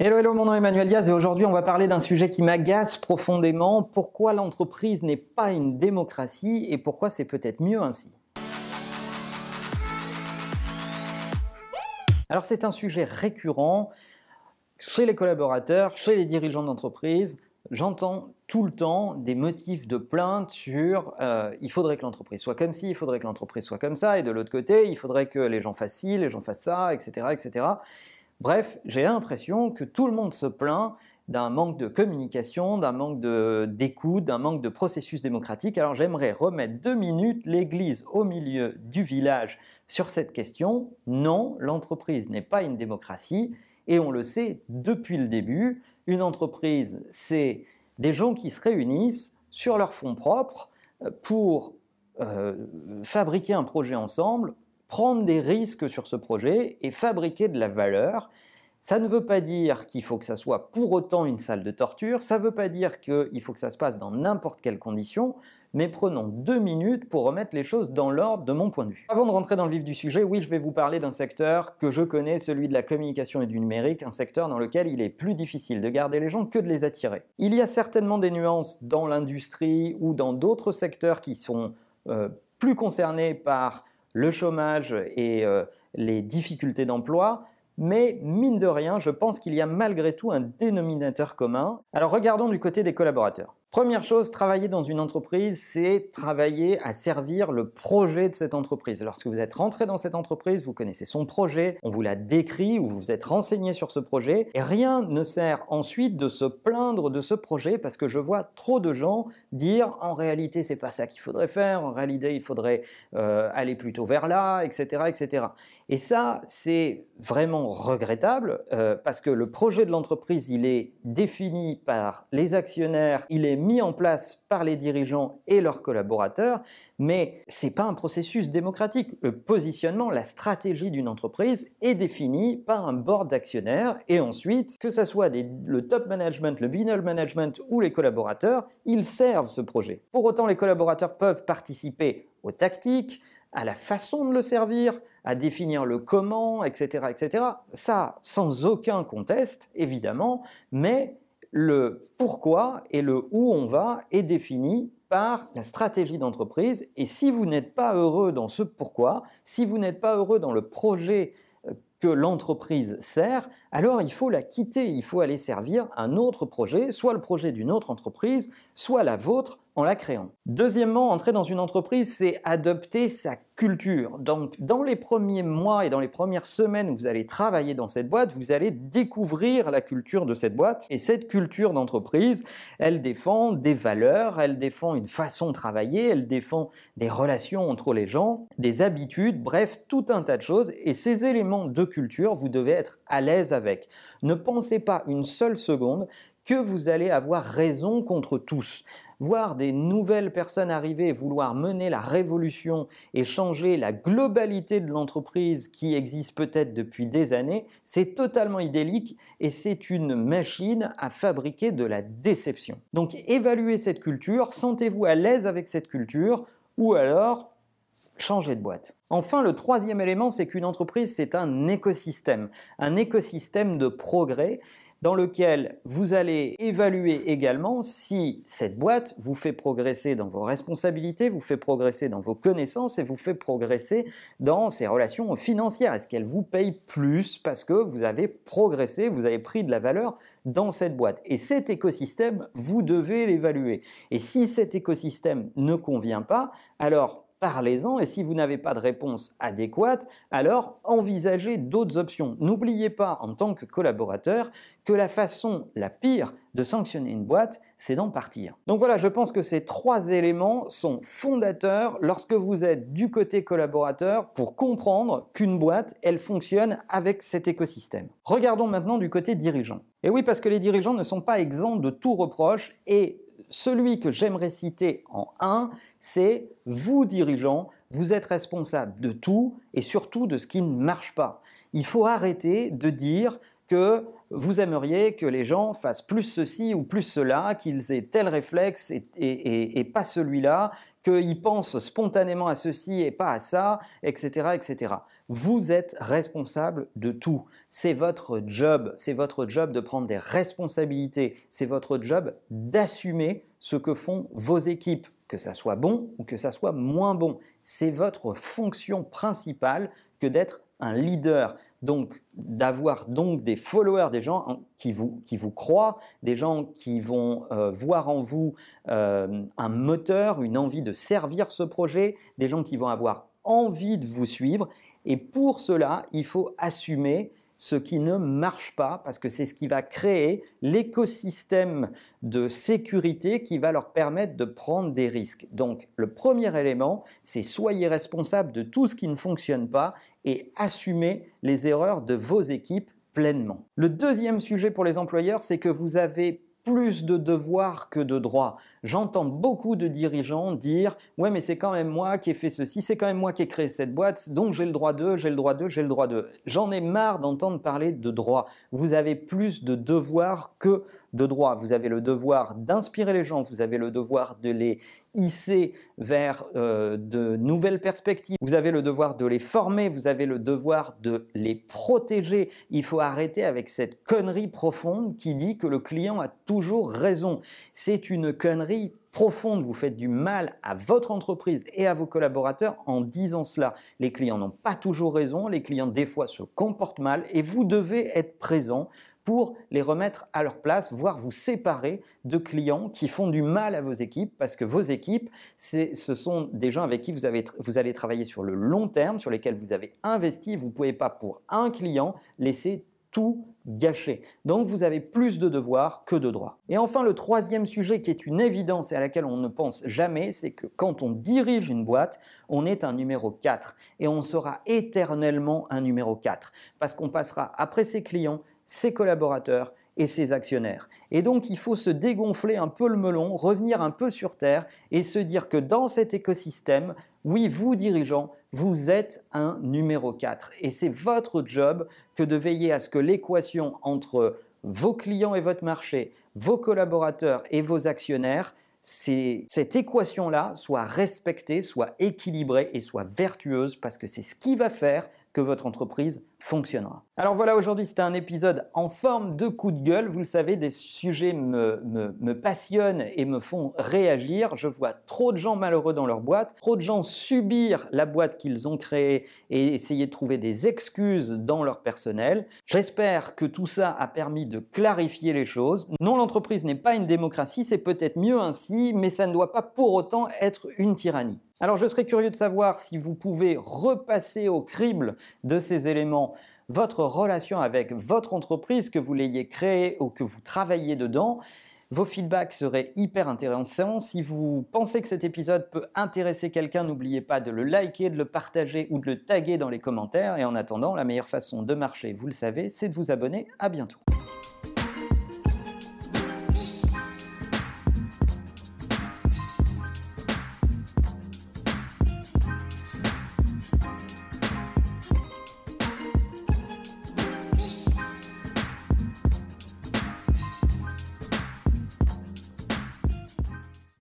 Hello, hello, mon nom est Emmanuel Diaz et aujourd'hui on va parler d'un sujet qui m'agace profondément. Pourquoi l'entreprise n'est pas une démocratie et pourquoi c'est peut-être mieux ainsi? Alors c'est un sujet récurrent chez les collaborateurs, chez les dirigeants d'entreprise. J'entends tout le temps des motifs de plainte sur euh, il faudrait que l'entreprise soit comme ci, il faudrait que l'entreprise soit comme ça, et de l'autre côté, il faudrait que les gens fassent ci, les gens fassent ça, etc. etc. Bref, j'ai l'impression que tout le monde se plaint d'un manque de communication, d'un manque d'écoute, d'un manque de processus démocratique. Alors j'aimerais remettre deux minutes l'église au milieu du village sur cette question. Non, l'entreprise n'est pas une démocratie et on le sait depuis le début. Une entreprise, c'est des gens qui se réunissent sur leurs fonds propres euh, pour euh, fabriquer un projet ensemble prendre des risques sur ce projet et fabriquer de la valeur. Ça ne veut pas dire qu'il faut que ça soit pour autant une salle de torture, ça ne veut pas dire qu'il faut que ça se passe dans n'importe quelle condition, mais prenons deux minutes pour remettre les choses dans l'ordre de mon point de vue. Avant de rentrer dans le vif du sujet, oui, je vais vous parler d'un secteur que je connais, celui de la communication et du numérique, un secteur dans lequel il est plus difficile de garder les gens que de les attirer. Il y a certainement des nuances dans l'industrie ou dans d'autres secteurs qui sont euh, plus concernés par le chômage et euh, les difficultés d'emploi, mais mine de rien, je pense qu'il y a malgré tout un dénominateur commun. Alors regardons du côté des collaborateurs. Première chose, travailler dans une entreprise, c'est travailler à servir le projet de cette entreprise. Lorsque vous êtes rentré dans cette entreprise, vous connaissez son projet, on vous l'a décrit ou vous vous êtes renseigné sur ce projet, et rien ne sert ensuite de se plaindre de ce projet parce que je vois trop de gens dire en réalité c'est pas ça qu'il faudrait faire, en réalité il faudrait euh, aller plutôt vers là, etc., etc. Et ça, c'est vraiment regrettable euh, parce que le projet de l'entreprise, il est défini par les actionnaires, il est mis en place par les dirigeants et leurs collaborateurs, mais c'est pas un processus démocratique. Le positionnement, la stratégie d'une entreprise est définie par un board d'actionnaires et ensuite, que ce soit le top management, le middle management ou les collaborateurs, ils servent ce projet. Pour autant, les collaborateurs peuvent participer aux tactiques, à la façon de le servir, à définir le comment, etc., etc. Ça, sans aucun conteste, évidemment, mais le pourquoi et le où on va est défini par la stratégie d'entreprise. Et si vous n'êtes pas heureux dans ce pourquoi, si vous n'êtes pas heureux dans le projet euh, que l'entreprise sert, alors il faut la quitter, il faut aller servir un autre projet, soit le projet d'une autre entreprise, soit la vôtre, en la créant. Deuxièmement, entrer dans une entreprise, c'est adopter sa culture. Donc, dans les premiers mois et dans les premières semaines où vous allez travailler dans cette boîte, vous allez découvrir la culture de cette boîte. Et cette culture d'entreprise, elle défend des valeurs, elle défend une façon de travailler, elle défend des relations entre les gens, des habitudes, bref, tout un tas de choses. Et ces éléments de culture, vous devez être à l'aise Ne pensez pas une seule seconde que vous allez avoir raison contre tous voir des nouvelles personnes arriver, vouloir mener la révolution et changer la globalité de l'entreprise qui existe peut-être depuis des années, c'est totalement idyllique et c'est une machine à fabriquer de la déception. Donc évaluez cette culture, sentez-vous à l'aise avec cette culture ou alors changez de boîte. Enfin, le troisième élément, c'est qu'une entreprise, c'est un écosystème, un écosystème de progrès dans lequel vous allez évaluer également si cette boîte vous fait progresser dans vos responsabilités, vous fait progresser dans vos connaissances et vous fait progresser dans ses relations financières. Est-ce qu'elle vous paye plus parce que vous avez progressé, vous avez pris de la valeur dans cette boîte? Et cet écosystème, vous devez l'évaluer. Et si cet écosystème ne convient pas, alors parlez-en et si vous n'avez pas de réponse adéquate, alors envisagez d'autres options. N'oubliez pas en tant que collaborateur que la façon la pire de sanctionner une boîte, c'est d'en partir. Donc voilà, je pense que ces trois éléments sont fondateurs lorsque vous êtes du côté collaborateur pour comprendre qu'une boîte, elle fonctionne avec cet écosystème. Regardons maintenant du côté dirigeant. Et oui, parce que les dirigeants ne sont pas exempts de tout reproche et celui que j'aimerais citer en un, c'est vous dirigeants, vous êtes responsable de tout et surtout de ce qui ne marche pas. Il faut arrêter de dire que vous aimeriez que les gens fassent plus ceci ou plus cela, qu'ils aient tel réflexe et, pas celui-là, qu'ils pensent spontanément à ceci et pas à ça, etc., etc. Vous êtes responsable de tout. C'est votre job. C'est votre job de prendre des responsabilités. C'est votre job d'assumer ce que font vos équipes, que ça soit bon ou que ça soit moins bon. C'est votre fonction principale que d'être un leader. Donc, d'avoir donc des followers, des gens qui vous, qui vous croient, des gens qui vont euh, voir en vous euh, un moteur, une envie de servir ce projet, des gens qui vont avoir envie de vous suivre. Et pour cela, il faut assumer ce qui ne marche pas, parce que c'est ce qui va créer l'écosystème de sécurité qui va leur permettre de prendre des risques. Donc le premier élément, c'est soyez responsable de tout ce qui ne fonctionne pas et assumez les erreurs de vos équipes pleinement. Le deuxième sujet pour les employeurs, c'est que vous avez de devoirs que de droits. J'entends beaucoup de dirigeants dire Ouais, mais c'est quand même moi qui ai fait ceci, c'est quand même moi qui ai créé cette boîte, donc j'ai le droit de, j'ai le droit de, j'ai le droit de. J'en ai marre d'entendre parler de droits. Vous avez plus de devoirs que de droits. Vous avez le devoir d'inspirer les gens, vous avez le devoir de les hisser vers euh, de nouvelles perspectives. Vous avez le devoir de les former, vous avez le devoir de les protéger. Il faut arrêter avec cette connerie profonde qui dit que le client a toujours raison. C'est une connerie profonde, vous faites du mal à votre entreprise et à vos collaborateurs en disant cela. Les clients n'ont pas toujours raison, les clients des fois se comportent mal et vous devez être présent pour les remettre à leur place, voire vous séparer de clients qui font du mal à vos équipes, parce que vos équipes, ce sont des gens avec qui vous, avez, vous allez travailler sur le long terme, sur lesquels vous avez investi. Vous ne pouvez pas, pour un client, laisser tout gâcher. Donc vous avez plus de devoirs que de droits. Et enfin, le troisième sujet qui est une évidence et à laquelle on ne pense jamais, c'est que quand on dirige une boîte, on est un numéro 4 et on sera éternellement un numéro 4 parce qu'on passera après ses clients, ses collaborateurs et ses actionnaires. Et donc il faut se dégonfler un peu le melon, revenir un peu sur Terre et se dire que dans cet écosystème, oui, vous dirigeants, vous êtes un numéro 4. Et c'est votre job que de veiller à ce que l'équation entre vos clients et votre marché, vos collaborateurs et vos actionnaires, cette équation-là soit respectée, soit équilibrée et soit vertueuse parce que c'est ce qui va faire que votre entreprise fonctionnera. Alors voilà, aujourd'hui c'était un épisode en forme de coup de gueule. Vous le savez, des sujets me, me, passionnent et me font réagir. Je vois trop de gens malheureux dans leur boîte, trop de gens subir la boîte qu'ils ont créée et essayer de trouver des excuses dans leur personnel. J'espère que tout ça a permis de clarifier les choses. Non, l'entreprise n'est pas une démocratie, c'est peut-être mieux ainsi, mais ça ne doit pas pour autant être une tyrannie. Alors je serais curieux de savoir si vous pouvez repasser au crible de ces éléments votre relation avec votre entreprise, que vous l'ayez créée ou que vous travaillez dedans. Vos feedbacks seraient hyper intéressants. Si vous pensez que cet épisode peut intéresser quelqu'un, n'oubliez pas de le liker, de le partager ou de le taguer dans les commentaires. Et en attendant, la meilleure façon de marcher, vous le savez, c'est de vous abonner. À bientôt.